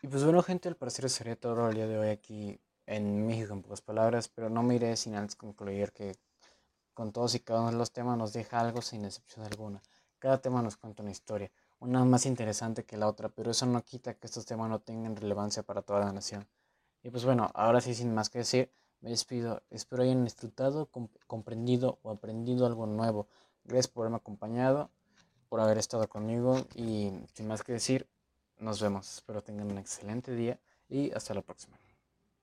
Y pues bueno, gente, al parecer sería todo el día de hoy aquí en México en pocas palabras, pero no me iré sin antes concluir que con todos y cada uno de los temas nos deja algo sin excepción alguna. Cada tema nos cuenta una historia, una más interesante que la otra, pero eso no quita que estos temas no tengan relevancia para toda la nación. Y pues bueno, ahora sí, sin más que decir, me despido. Espero hayan disfrutado, comprendido o aprendido algo nuevo. Gracias por haberme acompañado, por haber estado conmigo y sin más que decir, nos vemos. Espero tengan un excelente día y hasta la próxima.